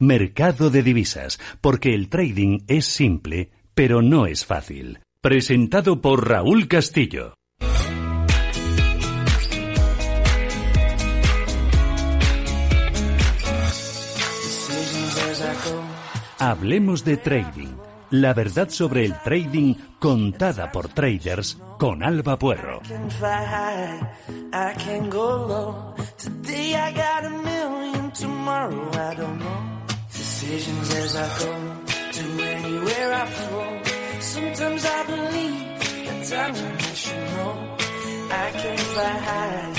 Mercado de divisas, porque el trading es simple, pero no es fácil. Presentado por Raúl Castillo. Hablemos de trading. La verdad sobre el trading contada por traders con Alba Puerro. Decisions as I go, to anywhere I flow. Sometimes I believe, at times I wish you know. I can fly high,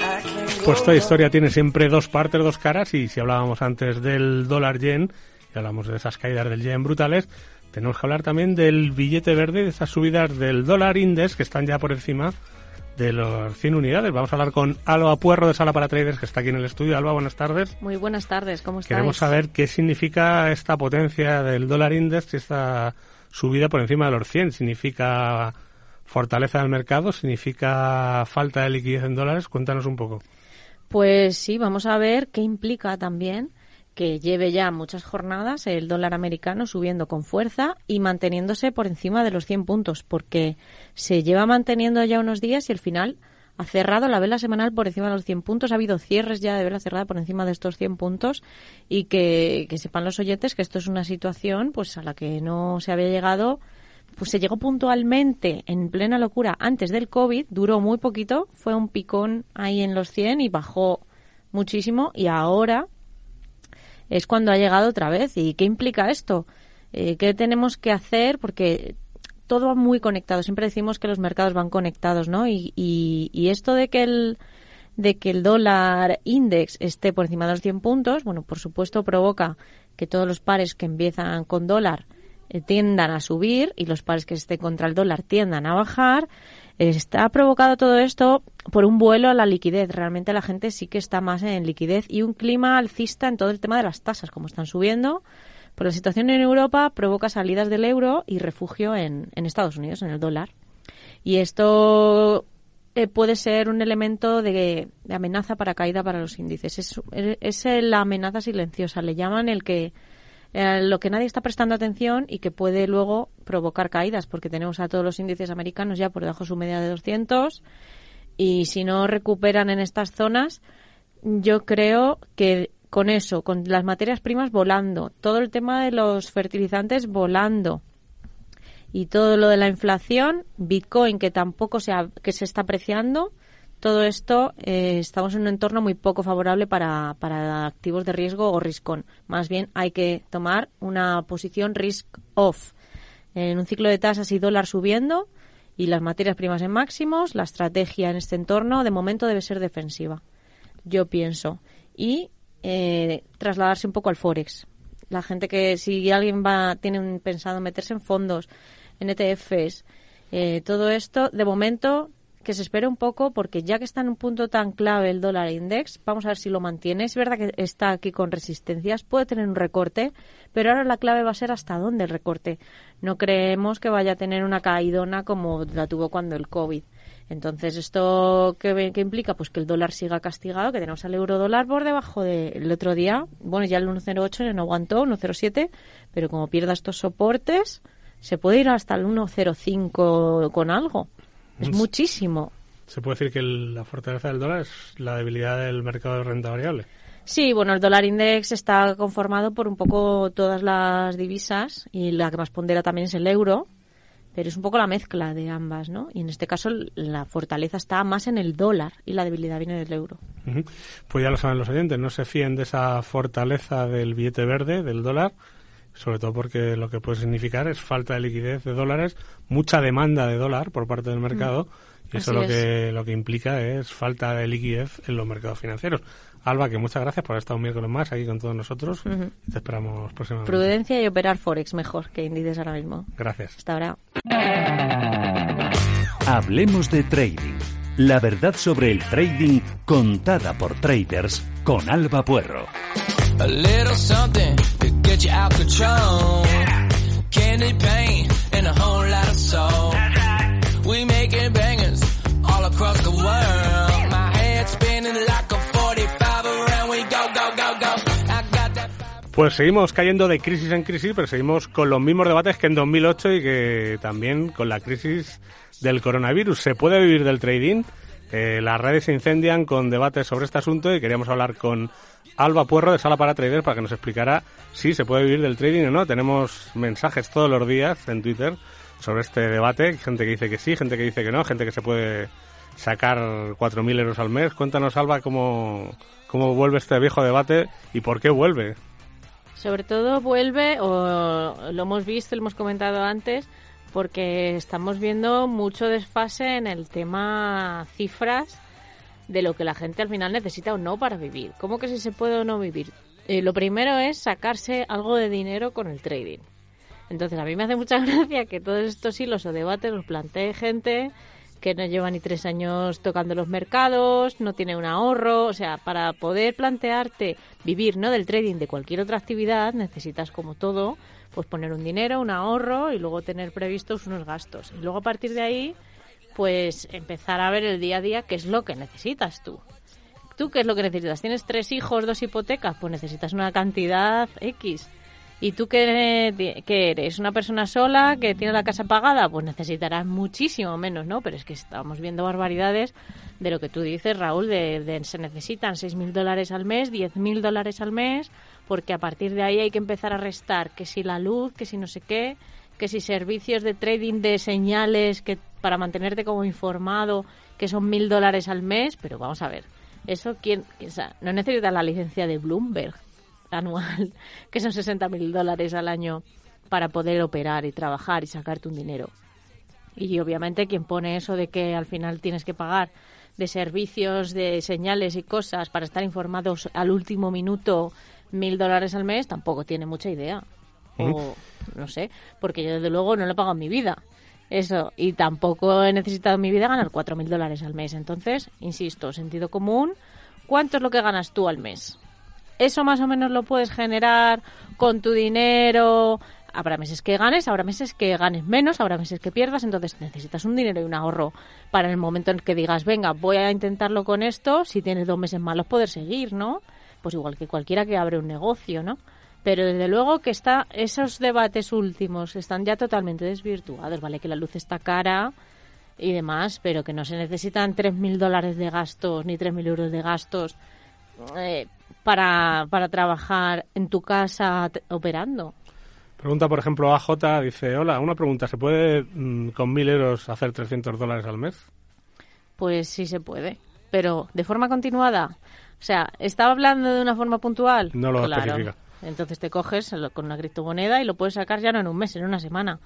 I can go Pues low. historia tiene siempre dos partes, dos caras, y si hablábamos antes del dólar yen, y hablamos de esas caídas del yen brutales, tenemos que hablar también del billete verde, de esas subidas del dólar index que están ya por encima de los 100 unidades. Vamos a hablar con Alba Puerro de Sala para Traders, que está aquí en el estudio. Alba, buenas tardes. Muy buenas tardes, ¿cómo estáis? Queremos saber qué significa esta potencia del dólar index y esta subida por encima de los 100. ¿Significa fortaleza del mercado? ¿Significa falta de liquidez en dólares? Cuéntanos un poco. Pues sí, vamos a ver qué implica también que lleve ya muchas jornadas el dólar americano subiendo con fuerza y manteniéndose por encima de los 100 puntos, porque se lleva manteniendo ya unos días y al final ha cerrado la vela semanal por encima de los 100 puntos. Ha habido cierres ya de vela cerrada por encima de estos 100 puntos y que, que sepan los oyentes que esto es una situación pues a la que no se había llegado pues se llegó puntualmente en plena locura antes del COVID, duró muy poquito, fue un picón ahí en los 100 y bajó muchísimo y ahora es cuando ha llegado otra vez. ¿Y qué implica esto? Eh, ¿Qué tenemos que hacer? Porque todo va muy conectado. Siempre decimos que los mercados van conectados, ¿no? Y, y, y esto de que el de que el dólar index esté por encima de los 100 puntos, bueno, por supuesto provoca que todos los pares que empiezan con dólar eh, tiendan a subir y los pares que estén contra el dólar tiendan a bajar. Está provocado todo esto por un vuelo a la liquidez. Realmente la gente sí que está más en liquidez y un clima alcista en todo el tema de las tasas, como están subiendo. Por la situación en Europa provoca salidas del euro y refugio en, Estados Unidos, en el dólar. Y esto eh, puede ser un elemento de, de amenaza para caída para los índices. Es, es la amenaza silenciosa, le llaman el que eh, lo que nadie está prestando atención y que puede luego provocar caídas, porque tenemos a todos los índices americanos ya por debajo de su media de 200 y si no recuperan en estas zonas, yo creo que con eso, con las materias primas volando, todo el tema de los fertilizantes volando y todo lo de la inflación, Bitcoin que tampoco se, ha- que se está apreciando, todo esto eh, estamos en un entorno muy poco favorable para, para activos de riesgo o risk on. Más bien hay que tomar una posición risk off. En un ciclo de tasas y dólar subiendo y las materias primas en máximos, la estrategia en este entorno de momento debe ser defensiva. Yo pienso. Y eh, trasladarse un poco al Forex. La gente que, si alguien va, tiene un- pensado meterse en fondos, en ETFs, eh, todo esto, de momento, que se espere un poco, porque ya que está en un punto tan clave el dólar index, vamos a ver si lo mantiene. Es verdad que está aquí con resistencias, puede tener un recorte, pero ahora la clave va a ser hasta dónde el recorte. No creemos que vaya a tener una caidona como la tuvo cuando el COVID. Entonces, ¿esto qué, qué implica? Pues que el dólar siga castigado, que tenemos al euro dólar por debajo del otro día. Bueno, ya el 1,08 no aguantó, 1,07, pero como pierda estos soportes, se puede ir hasta el 1,05 con algo. Es Mm. muchísimo. Se puede decir que el- la fortaleza del dólar es la debilidad del mercado de renta variable. Sí, bueno, el dólar index está conformado por un poco todas las divisas y la que más pondera también es el euro, pero es un poco la mezcla de ambas, ¿no? Y en este caso la fortaleza está más en el dólar y la debilidad viene del euro. Pues ya lo saben los oyentes, no se fíen de esa fortaleza del billete verde, del dólar, sobre todo porque lo que puede significar es falta de liquidez de dólares, mucha demanda de dólar por parte del mercado, y eso Mm. Lo que, lo que implica es falta de liquidez en los mercados financieros. Alba, que muchas gracias por haber estado un miércoles más aquí con todos nosotros. te esperamos próximamente. Prudencia y operar Forex mejor que índices ahora mismo. Gracias. Hasta ahora. Hablemos de trading. La verdad sobre el trading contada por traders con Alba Puerro. A little something to get you out control. Candy paint and a whole lot of soul. We making bangers all across the world. My head spinning like a 45 around we go, go, go, go. I got that Pues seguimos cayendo de crisis en crisis, pero seguimos con los mismos debates que en 2008 y que también con la crisis del coronavirus. ¿Se puede vivir del trading? Eh, las redes se incendian con debates sobre este asunto y queríamos hablar con Alba Puerro de Sala para Traders para que nos explicara si se puede vivir del trading o no. Tenemos mensajes todos los días en Twitter sobre este debate. Gente que dice que sí, gente que dice que no, gente que se puede sacar 4.000 euros al mes. Cuéntanos, Alba, cómo, cómo vuelve este viejo debate y por qué vuelve. Sobre todo vuelve, o lo hemos visto, lo hemos comentado antes, porque estamos viendo mucho desfase en el tema cifras de lo que la gente al final necesita o no para vivir. ¿Cómo que si se puede o no vivir? Eh, lo primero es sacarse algo de dinero con el trading. Entonces, a mí me hace mucha gracia que todos estos hilos o debates los plantee gente que no lleva ni tres años tocando los mercados, no tiene un ahorro, o sea, para poder plantearte vivir no del trading, de cualquier otra actividad, necesitas como todo, pues poner un dinero, un ahorro y luego tener previstos unos gastos. Y luego a partir de ahí, pues empezar a ver el día a día qué es lo que necesitas tú. ¿Tú qué es lo que necesitas? ¿Tienes tres hijos, dos hipotecas? Pues necesitas una cantidad X. ¿Y tú qué, qué eres? ¿Una persona sola que tiene la casa pagada? Pues necesitarás muchísimo menos, ¿no? Pero es que estamos viendo barbaridades de lo que tú dices, Raúl, de, de se necesitan 6.000 dólares al mes, 10.000 dólares al mes, porque a partir de ahí hay que empezar a restar que si la luz, que si no sé qué, que si servicios de trading de señales que para mantenerte como informado, que son 1.000 dólares al mes, pero vamos a ver, eso quién, no necesitas la licencia de Bloomberg anual, que son 60.000 dólares al año para poder operar y trabajar y sacarte un dinero. Y obviamente quien pone eso de que al final tienes que pagar de servicios, de señales y cosas para estar informados al último minuto mil dólares al mes, tampoco tiene mucha idea. O no sé, porque yo desde luego no lo he pagado en mi vida. Eso, y tampoco he necesitado en mi vida ganar cuatro mil dólares al mes. Entonces, insisto, sentido común, ¿cuánto es lo que ganas tú al mes? Eso más o menos lo puedes generar con tu dinero. Habrá meses que ganes, habrá meses que ganes menos, habrá meses que pierdas, entonces necesitas un dinero y un ahorro para el momento en que digas, venga, voy a intentarlo con esto, si tienes dos meses malos poder seguir, ¿no? Pues igual que cualquiera que abre un negocio, ¿no? Pero desde luego que está esos debates últimos están ya totalmente desvirtuados, ¿vale? Que la luz está cara y demás, pero que no se necesitan 3.000 dólares de gastos ni 3.000 euros de gastos eh, para, para trabajar en tu casa operando. Pregunta, por ejemplo, AJ, dice, hola, una pregunta, ¿se puede mm, con 1.000 euros hacer 300 dólares al mes? Pues sí se puede, pero de forma continuada. O sea, ¿estaba hablando de una forma puntual? No lo claro. especifica. Entonces te coges con una criptomoneda y lo puedes sacar ya no en un mes, en una semana.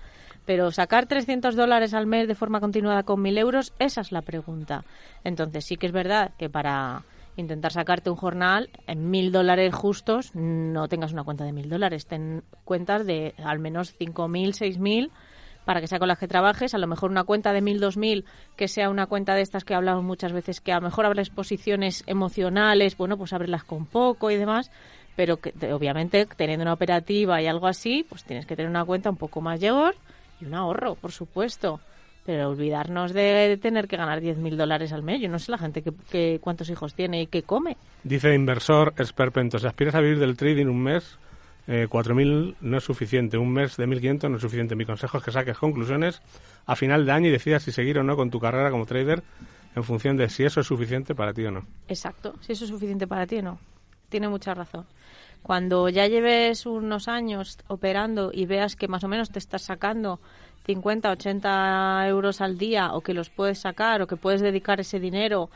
Pero sacar 300 dólares al mes de forma continuada con 1.000 euros, esa es la pregunta. Entonces sí que es verdad que para intentar sacarte un jornal en 1.000 dólares justos no tengas una cuenta de 1.000 dólares. Ten cuentas de al menos 5.000, 6.000 para que sea con las que trabajes, a lo mejor una cuenta de 1000, 2000, que sea una cuenta de estas que hablamos muchas veces, que a lo mejor abres posiciones emocionales, bueno, pues abrirlas con poco y demás, pero que te- obviamente teniendo una operativa y algo así, pues tienes que tener una cuenta un poco mayor y un ahorro, por supuesto. Pero olvidarnos de tener que ganar 10.000 dólares al mes. Yo no sé la gente que, que cuántos hijos tiene y qué come. Dice inversor esperpento, si aspiras a vivir del trading un mes, eh, 4.000 no es suficiente, un mes de 1.500 no es suficiente. Mi consejo es que saques conclusiones a final de año y decidas si seguir o no con tu carrera como trader en función de si eso es suficiente para ti o no. Exacto, si eso es suficiente para ti o no. Tiene mucha razón. Cuando ya lleves unos años operando y veas que más o menos te estás sacando 50, 80 euros al día o que los puedes sacar o que puedes dedicar ese dinero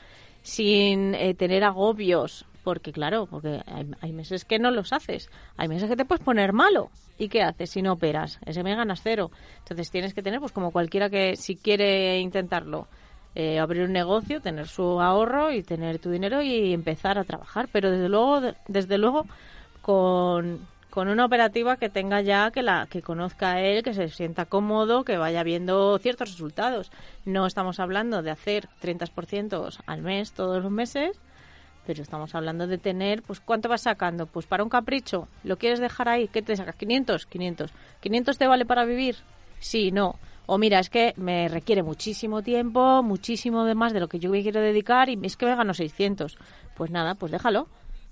sin eh, tener agobios, porque claro, porque hay, meses que no los haces, hay meses que te puedes poner malo. ¿Y qué haces si no operas? Ese mes ganas cero. Entonces tienes que tener, pues como cualquiera que si quiere intentarlo, eh, abrir un negocio, tener su ahorro y tener tu dinero y empezar a trabajar. Pero desde luego, de- desde luego, con, con una operativa que tenga ya, que la que conozca a él, que se sienta cómodo, que vaya viendo ciertos resultados. No estamos hablando de hacer 30% al mes todos los meses, pero estamos hablando de tener, pues, ¿cuánto vas sacando? Pues para un capricho, ¿lo quieres dejar ahí? ¿Qué te sacas? ¿500? 500. ¿500 te vale para vivir? Sí, no. O mira, es que me requiere muchísimo tiempo, muchísimo de más de lo que yo me quiero dedicar y es que me gano 600. Pues nada, pues déjalo.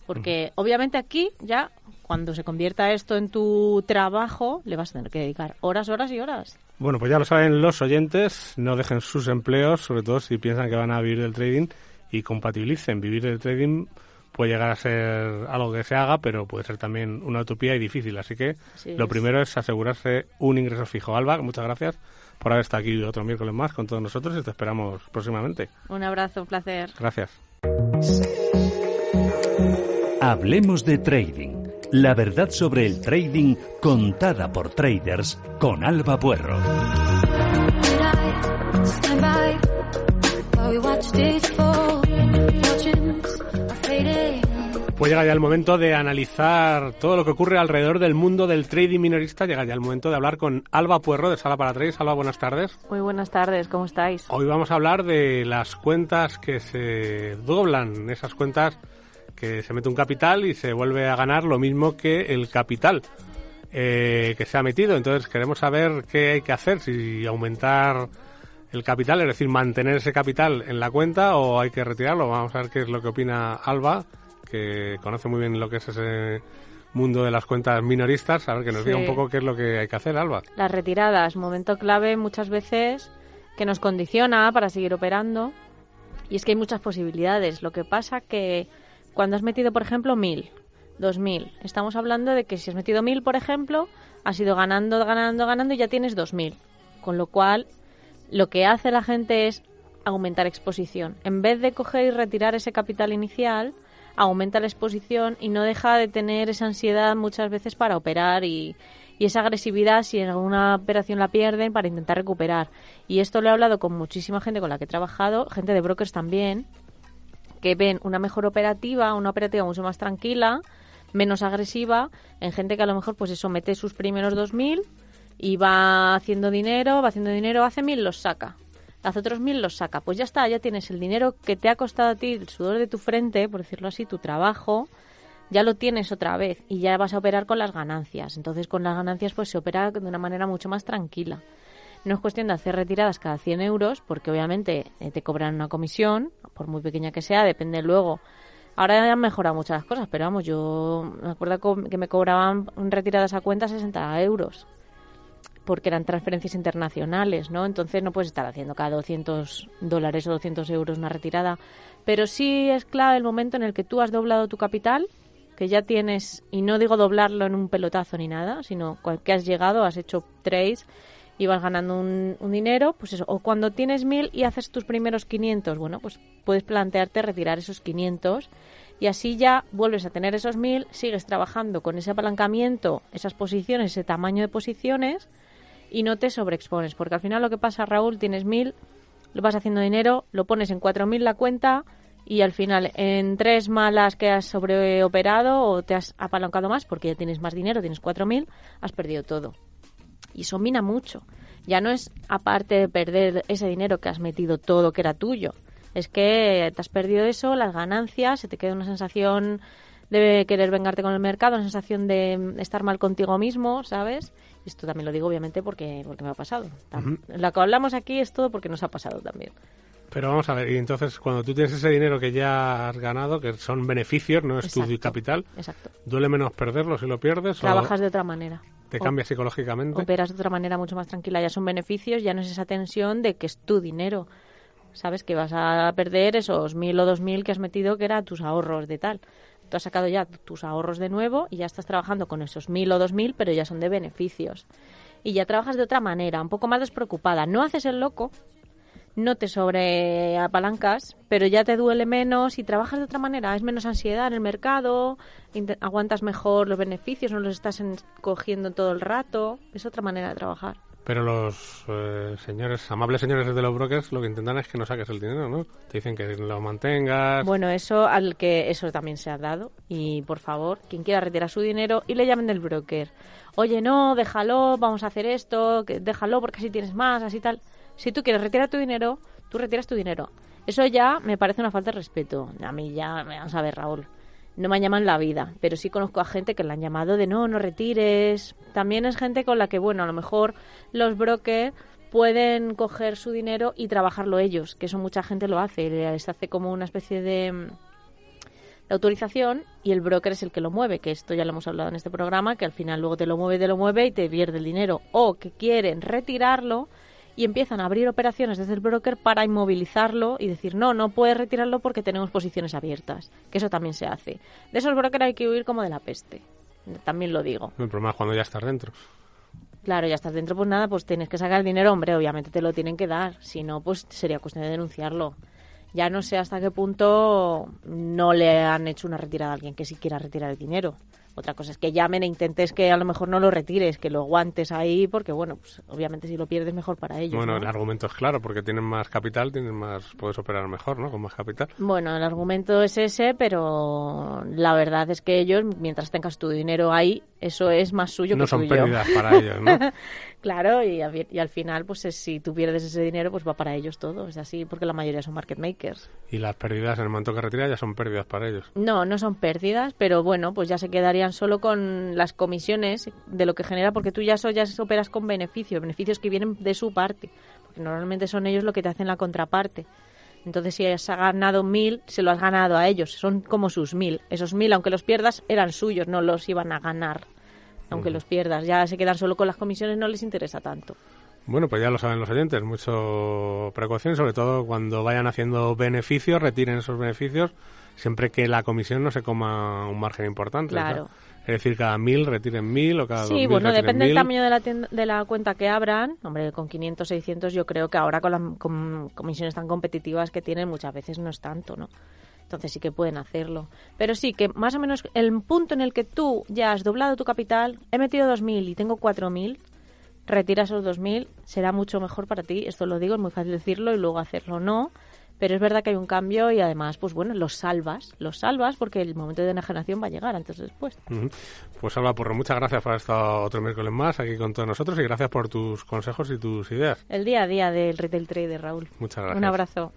Porque obviamente aquí ya, cuando se convierta esto en tu trabajo, le vas a tener que dedicar horas, horas y horas. Bueno, pues ya lo saben los oyentes, no dejen sus empleos, sobre todo si piensan que van a vivir del trading y compatibilicen. Vivir del trading puede llegar a ser algo que se haga, pero puede ser también una utopía y difícil. Así que Así lo es. primero es asegurarse un ingreso fijo. Alba, muchas gracias por haber estado aquí otro miércoles más con todos nosotros y te esperamos próximamente. Un abrazo, un placer. Gracias. Hablemos de trading. La verdad sobre el trading contada por traders con Alba Puerro. Pues llega ya el momento de analizar todo lo que ocurre alrededor del mundo del trading minorista. Llega ya el momento de hablar con Alba Puerro de Sala para Trades. Alba, buenas tardes. Muy buenas tardes, ¿cómo estáis? Hoy vamos a hablar de las cuentas que se doblan, esas cuentas que se mete un capital y se vuelve a ganar lo mismo que el capital eh, que se ha metido. Entonces queremos saber qué hay que hacer, si aumentar el capital, es decir, mantener ese capital en la cuenta o hay que retirarlo. Vamos a ver qué es lo que opina Alba, que conoce muy bien lo que es ese mundo de las cuentas minoristas. A ver que nos Sí. diga un poco qué es lo que hay que hacer, Alba. Las retiradas, momento clave muchas veces que nos condiciona para seguir operando. Y es que hay muchas posibilidades. Lo que pasa que cuando has metido, por ejemplo, mil, dos mil, estamos hablando de que si has metido mil, por ejemplo, has ido ganando, ganando, ganando y ya tienes dos mil. Con lo cual, lo que hace la gente es aumentar exposición. En vez de coger y retirar ese capital inicial, aumenta la exposición y no deja de tener esa ansiedad muchas veces para operar y, esa agresividad si en alguna operación la pierden para intentar recuperar. Y esto lo he hablado con muchísima gente con la que he trabajado, gente de brokers también, que ven una mejor operativa, una operativa mucho más tranquila, menos agresiva, en gente que a lo mejor pues eso mete sus primeros 2.000 y va haciendo dinero, va haciendo dinero, hace 1.000, los saca. Hace otros 1.000, los saca. Pues ya está, ya tienes el dinero que te ha costado a ti, el sudor de tu frente, por decirlo así, tu trabajo, ya lo tienes otra vez y ya vas a operar con las ganancias. Entonces con las ganancias pues se opera de una manera mucho más tranquila. No es cuestión de hacer retiradas cada 100 euros, porque obviamente eh, te cobran una comisión, por muy pequeña que sea, depende luego. Ahora han mejorado muchas cosas, pero vamos, yo me acuerdo que me cobraban retiradas a cuenta 60 euros, porque eran transferencias internacionales, ¿no? Entonces no puedes estar haciendo cada 200 dólares o 200 euros una retirada. Pero sí es clave el momento en el que tú has doblado tu capital, que ya tienes, y no digo doblarlo en un pelotazo ni nada, sino que has llegado, has hecho trades y vas ganando un, un dinero, pues eso, o cuando tienes mil y haces tus primeros 500, bueno, pues puedes plantearte retirar esos 500 y así ya vuelves a tener esos mil, sigues trabajando con ese apalancamiento, esas posiciones, ese tamaño de posiciones y no te sobreexpones, porque al final lo que pasa, Raúl, tienes mil, lo vas haciendo dinero, lo pones en 4.000 la cuenta y al final en tres malas que has sobreoperado o te has apalancado más porque ya tienes más dinero, tienes 4.000, has perdido todo. Y eso mina mucho. Ya no es aparte de perder ese dinero que has metido todo que era tuyo. Es que te has perdido eso, las ganancias, se te queda una sensación de querer vengarte con el mercado, una sensación de estar mal contigo mismo, ¿sabes? Y esto también lo digo obviamente porque, porque me ha pasado. Lo que hablamos aquí es todo porque nos ha pasado también. Pero vamos a ver, y entonces cuando tú tienes ese dinero que ya has ganado, que son beneficios, no es tu capital, Exacto. ¿duele menos perderlo si lo pierdes? Trabajas o de otra manera. te cambia psicológicamente? operas de otra manera mucho más tranquila. Ya son beneficios, ya no es esa tensión de que es tu dinero. Sabes que vas a perder esos mil o dos mil que has metido que eran tus ahorros de tal. Tú has sacado ya tus ahorros de nuevo y ya estás trabajando con esos mil o dos mil, pero ya son de beneficios. Y ya trabajas de otra manera, un poco más despreocupada. No haces el loco, no te sobreapalancas, pero ya te duele menos y trabajas de otra manera. Es menos ansiedad en el mercado, aguantas mejor los beneficios, no los estás en- cogiendo todo el rato. Es otra manera de trabajar. Pero los eh, señores, amables señores de los brokers, lo que intentan es que no saques el dinero, ¿no? Te dicen que lo mantengas. Bueno, eso al que eso también se ha dado. Y por favor, quien quiera retirar su dinero y le llamen del broker. Oye, no, déjalo, vamos a hacer esto, que déjalo porque así tienes más, así tal. Si tú quieres retirar tu dinero, tú retiras tu dinero. Eso ya me parece una falta de respeto. A mí ya, vamos a ver, Raúl. No me han llamado en la vida, pero sí conozco a gente que le han llamado de no, no retires. También es gente con la que, bueno, a lo mejor los brokers pueden coger su dinero y trabajarlo ellos, que eso mucha gente lo hace. Les hace como una especie de, mm, de autorización y el broker es el que lo mueve, que esto ya lo hemos hablado en este programa, que al final luego te lo mueve, te lo mueve y te pierde el dinero. O que quieren retirarlo y empiezan a abrir operaciones desde el broker para inmovilizarlo y decir, no, no puedes retirarlo porque tenemos posiciones abiertas, que eso también se hace. De esos brokers hay que huir como de la peste, también lo digo. El problema es cuando ya estás dentro. Claro, ya estás dentro, pues nada, pues tienes que sacar el dinero, hombre, obviamente te lo tienen que dar, si no, pues sería cuestión de denunciarlo. Ya no sé hasta qué punto no le han hecho una retirada a alguien que sí quiera retirar el dinero. Otra cosa es que llamen e intentes que a lo mejor no lo retires, que lo aguantes ahí, porque bueno, pues obviamente si lo pierdes mejor para ellos. Bueno, ¿no? el argumento es claro, porque tienen más capital, tienen más, puedes operar mejor, ¿no? Con más capital. Bueno, el argumento es ese, pero la verdad es que ellos, mientras tengas tu dinero ahí, eso es más suyo No que son tuyo. pérdidas para ellos, ¿no? claro, y, a- y al final, pues es- si tú pierdes ese dinero, pues va para ellos todo. Es así, porque la mayoría son market makers. Y las pérdidas en el momento que retiras ya son pérdidas para ellos. No, no son pérdidas, pero bueno, pues ya se quedarían solo con las comisiones de lo que genera, porque tú ya, eso ya operas con beneficios, beneficios que vienen de su parte, porque normalmente son ellos lo que te hacen la contraparte. Entonces, si has ganado mil, se lo has ganado a ellos, son como sus mil. Esos mil, aunque los pierdas, eran suyos, no los iban a ganar. Aunque los pierdas, ya se quedan solo con las comisiones, no les interesa tanto. Bueno, pues ya lo saben los oyentes, mucho precaución, sobre todo cuando vayan haciendo beneficios, retiren esos beneficios, siempre que la comisión no se coma un margen importante. Claro. Es decir, cada mil retiren mil o cada dos Sí, bueno, depende del tamaño de la, tienda- de la cuenta que abran. Hombre, con 500, 600 yo creo que ahora con las con comisiones tan competitivas que tienen muchas veces no es tanto, ¿no? Entonces sí que pueden hacerlo. Pero sí que más o menos el punto en el que tú ya has doblado tu capital, he metido 2.000 y tengo 4.000, retira esos 2.000, será mucho mejor para ti. Esto lo digo, es muy fácil decirlo y luego hacerlo no. Pero es verdad que hay un cambio y además, pues bueno, los salvas, los salvas porque el momento de enajenación va a llegar antes o después. Pues Alba Porro, muchas gracias por estado otro miércoles más aquí con todos nosotros y gracias por tus consejos y tus ideas. El día a día del retail trader, Raúl. Muchas gracias. Un abrazo.